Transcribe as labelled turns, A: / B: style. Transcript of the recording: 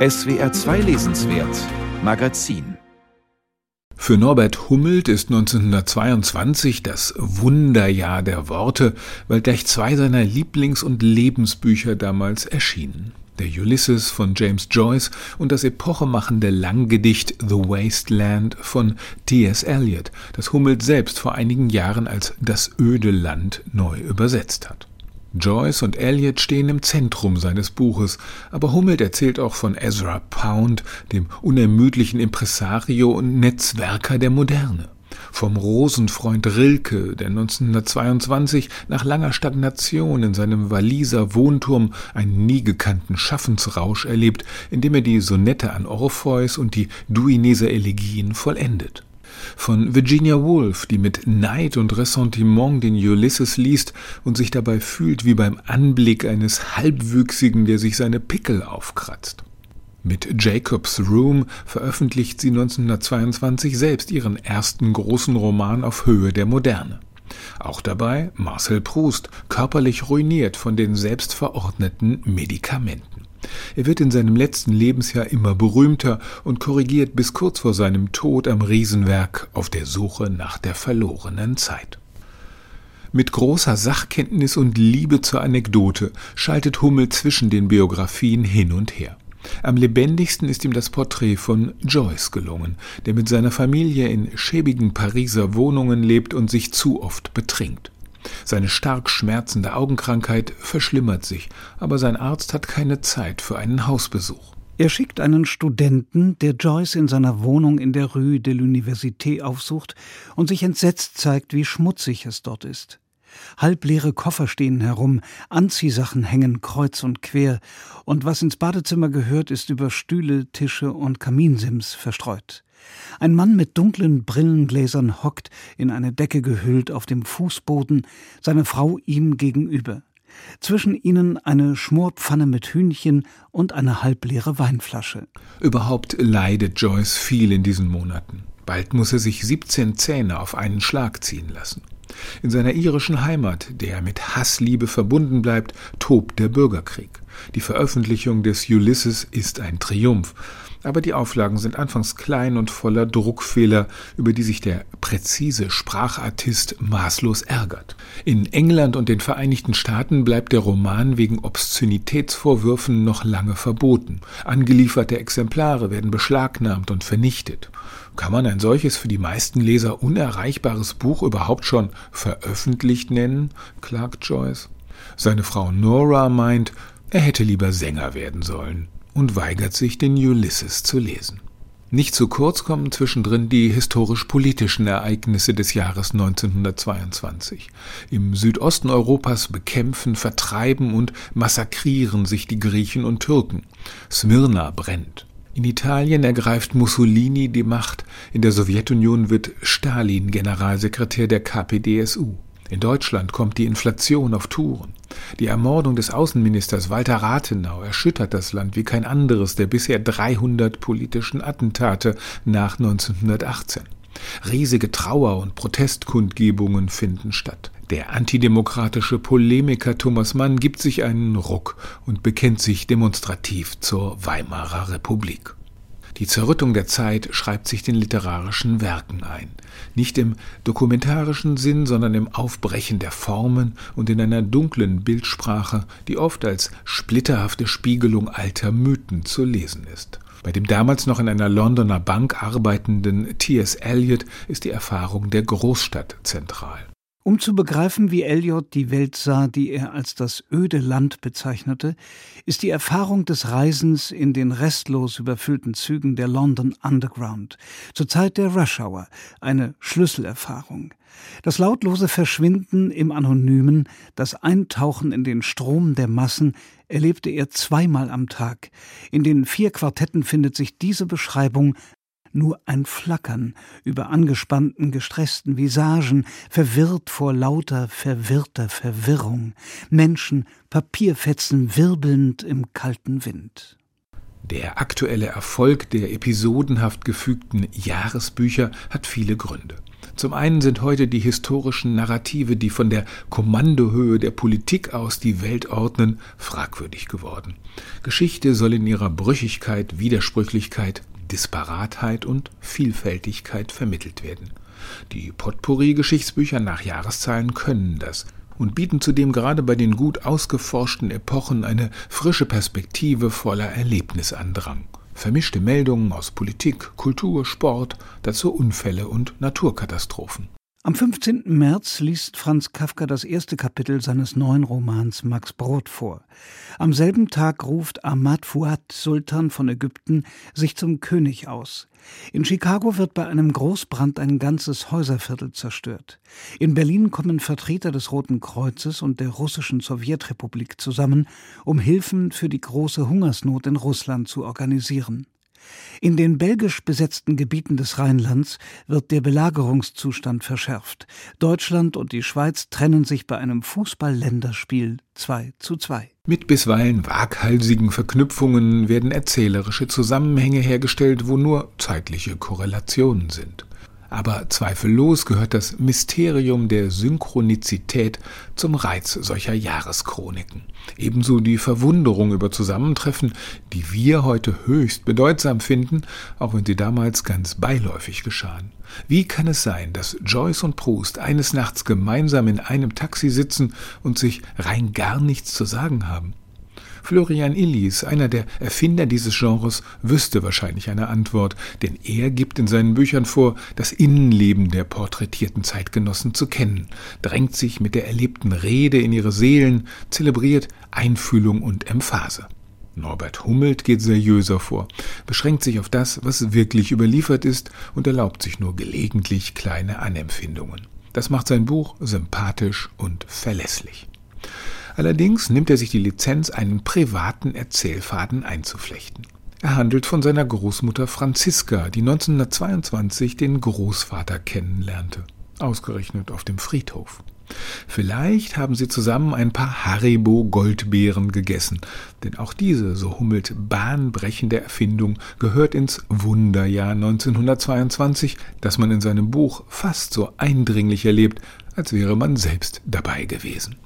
A: SWR 2 Lesenswert Magazin
B: für Norbert Hummelt ist 1922 das Wunderjahr der Worte, weil gleich zwei seiner Lieblings- und Lebensbücher damals erschienen. Der Ulysses von James Joyce und das epochemachende Langgedicht The Wasteland von T.S. Eliot, das Hummelt selbst vor einigen Jahren als das öde Land neu übersetzt hat. Joyce und Eliot stehen im Zentrum seines Buches, aber Hummelt erzählt auch von Ezra Pound, dem unermüdlichen Impresario und Netzwerker der Moderne. Vom Rosenfreund Rilke, der 1922 nach langer Stagnation in seinem Waliser Wohnturm einen nie gekannten Schaffensrausch erlebt, indem er die Sonette an Orpheus und die Duineser Elegien vollendet von Virginia Woolf, die mit Neid und Ressentiment den Ulysses liest und sich dabei fühlt wie beim Anblick eines Halbwüchsigen, der sich seine Pickel aufkratzt. Mit Jacob's Room veröffentlicht sie 1922 selbst ihren ersten großen Roman auf Höhe der Moderne. Auch dabei Marcel Proust, körperlich ruiniert von den selbstverordneten Medikamenten. Er wird in seinem letzten Lebensjahr immer berühmter und korrigiert bis kurz vor seinem Tod am Riesenwerk auf der Suche nach der verlorenen Zeit. Mit großer Sachkenntnis und Liebe zur Anekdote schaltet Hummel zwischen den Biografien hin und her. Am lebendigsten ist ihm das Porträt von Joyce gelungen, der mit seiner Familie in schäbigen Pariser Wohnungen lebt und sich zu oft betrinkt. Seine stark schmerzende Augenkrankheit verschlimmert sich, aber sein Arzt hat keine Zeit für einen Hausbesuch.
C: Er schickt einen Studenten, der Joyce in seiner Wohnung in der Rue de l'Université aufsucht und sich entsetzt zeigt, wie schmutzig es dort ist. Halbleere Koffer stehen herum, Anziehsachen hängen kreuz und quer, und was ins Badezimmer gehört, ist über Stühle, Tische und Kaminsims verstreut. Ein Mann mit dunklen Brillengläsern hockt, in eine Decke gehüllt, auf dem Fußboden, seine Frau ihm gegenüber. Zwischen ihnen eine Schmorpfanne mit Hühnchen und eine halbleere Weinflasche.
B: Überhaupt leidet Joyce viel in diesen Monaten. Bald muss er sich 17 Zähne auf einen Schlag ziehen lassen. In seiner irischen Heimat, der mit Hassliebe verbunden bleibt, tobt der Bürgerkrieg. Die Veröffentlichung des Ulysses ist ein Triumph aber die Auflagen sind anfangs klein und voller Druckfehler, über die sich der präzise Sprachartist maßlos ärgert. In England und den Vereinigten Staaten bleibt der Roman wegen Obszönitätsvorwürfen noch lange verboten. Angelieferte Exemplare werden beschlagnahmt und vernichtet. Kann man ein solches für die meisten Leser unerreichbares Buch überhaupt schon veröffentlicht nennen? klagt Joyce. Seine Frau Nora meint, er hätte lieber Sänger werden sollen und weigert sich, den Ulysses zu lesen. Nicht zu kurz kommen zwischendrin die historisch-politischen Ereignisse des Jahres 1922. Im Südosten Europas bekämpfen, vertreiben und massakrieren sich die Griechen und Türken. Smyrna brennt. In Italien ergreift Mussolini die Macht, in der Sowjetunion wird Stalin Generalsekretär der KPDSU. In Deutschland kommt die Inflation auf Touren. Die Ermordung des Außenministers Walter Rathenau erschüttert das Land wie kein anderes der bisher 300 politischen Attentate nach 1918. Riesige Trauer- und Protestkundgebungen finden statt. Der antidemokratische Polemiker Thomas Mann gibt sich einen Ruck und bekennt sich demonstrativ zur Weimarer Republik. Die Zerrüttung der Zeit schreibt sich den literarischen Werken ein. Nicht im dokumentarischen Sinn, sondern im Aufbrechen der Formen und in einer dunklen Bildsprache, die oft als splitterhafte Spiegelung alter Mythen zu lesen ist. Bei dem damals noch in einer Londoner Bank arbeitenden T.S. Eliot ist die Erfahrung der Großstadt zentral.
C: Um zu begreifen, wie Eliot die Welt sah, die er als das öde Land bezeichnete, ist die Erfahrung des Reisens in den restlos überfüllten Zügen der London Underground zur Zeit der Rush Hour eine Schlüsselerfahrung. Das lautlose Verschwinden im Anonymen, das Eintauchen in den Strom der Massen erlebte er zweimal am Tag. In den vier Quartetten findet sich diese Beschreibung nur ein Flackern über angespannten, gestressten Visagen, verwirrt vor lauter, verwirrter Verwirrung, Menschen, Papierfetzen wirbelnd im kalten Wind.
B: Der aktuelle Erfolg der episodenhaft gefügten Jahresbücher hat viele Gründe. Zum einen sind heute die historischen Narrative, die von der Kommandohöhe der Politik aus die Welt ordnen, fragwürdig geworden. Geschichte soll in ihrer Brüchigkeit, Widersprüchlichkeit, Disparatheit und Vielfältigkeit vermittelt werden. Die Potpourri-Geschichtsbücher nach Jahreszahlen können das und bieten zudem gerade bei den gut ausgeforschten Epochen eine frische Perspektive voller Erlebnisandrang. Vermischte Meldungen aus Politik, Kultur, Sport, dazu Unfälle und Naturkatastrophen.
C: Am 15. März liest Franz Kafka das erste Kapitel seines neuen Romans Max Brot vor. Am selben Tag ruft Ahmad Fuad, Sultan von Ägypten, sich zum König aus. In Chicago wird bei einem Großbrand ein ganzes Häuserviertel zerstört. In Berlin kommen Vertreter des Roten Kreuzes und der russischen Sowjetrepublik zusammen, um Hilfen für die große Hungersnot in Russland zu organisieren. In den belgisch besetzten Gebieten des Rheinlands wird der Belagerungszustand verschärft. Deutschland und die Schweiz trennen sich bei einem Fußball-Länderspiel 2 zu 2.
B: Mit bisweilen waghalsigen Verknüpfungen werden erzählerische Zusammenhänge hergestellt, wo nur zeitliche Korrelationen sind. Aber zweifellos gehört das Mysterium der Synchronizität zum Reiz solcher Jahreschroniken. Ebenso die Verwunderung über Zusammentreffen, die wir heute höchst bedeutsam finden, auch wenn sie damals ganz beiläufig geschahen. Wie kann es sein, dass Joyce und Proust eines Nachts gemeinsam in einem Taxi sitzen und sich rein gar nichts zu sagen haben? Florian Illies, einer der Erfinder dieses Genres, wüsste wahrscheinlich eine Antwort, denn er gibt in seinen Büchern vor, das Innenleben der porträtierten Zeitgenossen zu kennen, drängt sich mit der erlebten Rede in ihre Seelen, zelebriert Einfühlung und Emphase. Norbert Hummelt geht seriöser vor, beschränkt sich auf das, was wirklich überliefert ist und erlaubt sich nur gelegentlich kleine Anempfindungen. Das macht sein Buch sympathisch und verlässlich. Allerdings nimmt er sich die Lizenz, einen privaten Erzählfaden einzuflechten. Er handelt von seiner Großmutter Franziska, die 1922 den Großvater kennenlernte, ausgerechnet auf dem Friedhof. Vielleicht haben sie zusammen ein paar Haribo-Goldbeeren gegessen, denn auch diese, so hummelt, bahnbrechende Erfindung gehört ins Wunderjahr 1922, das man in seinem Buch fast so eindringlich erlebt, als wäre man selbst dabei gewesen.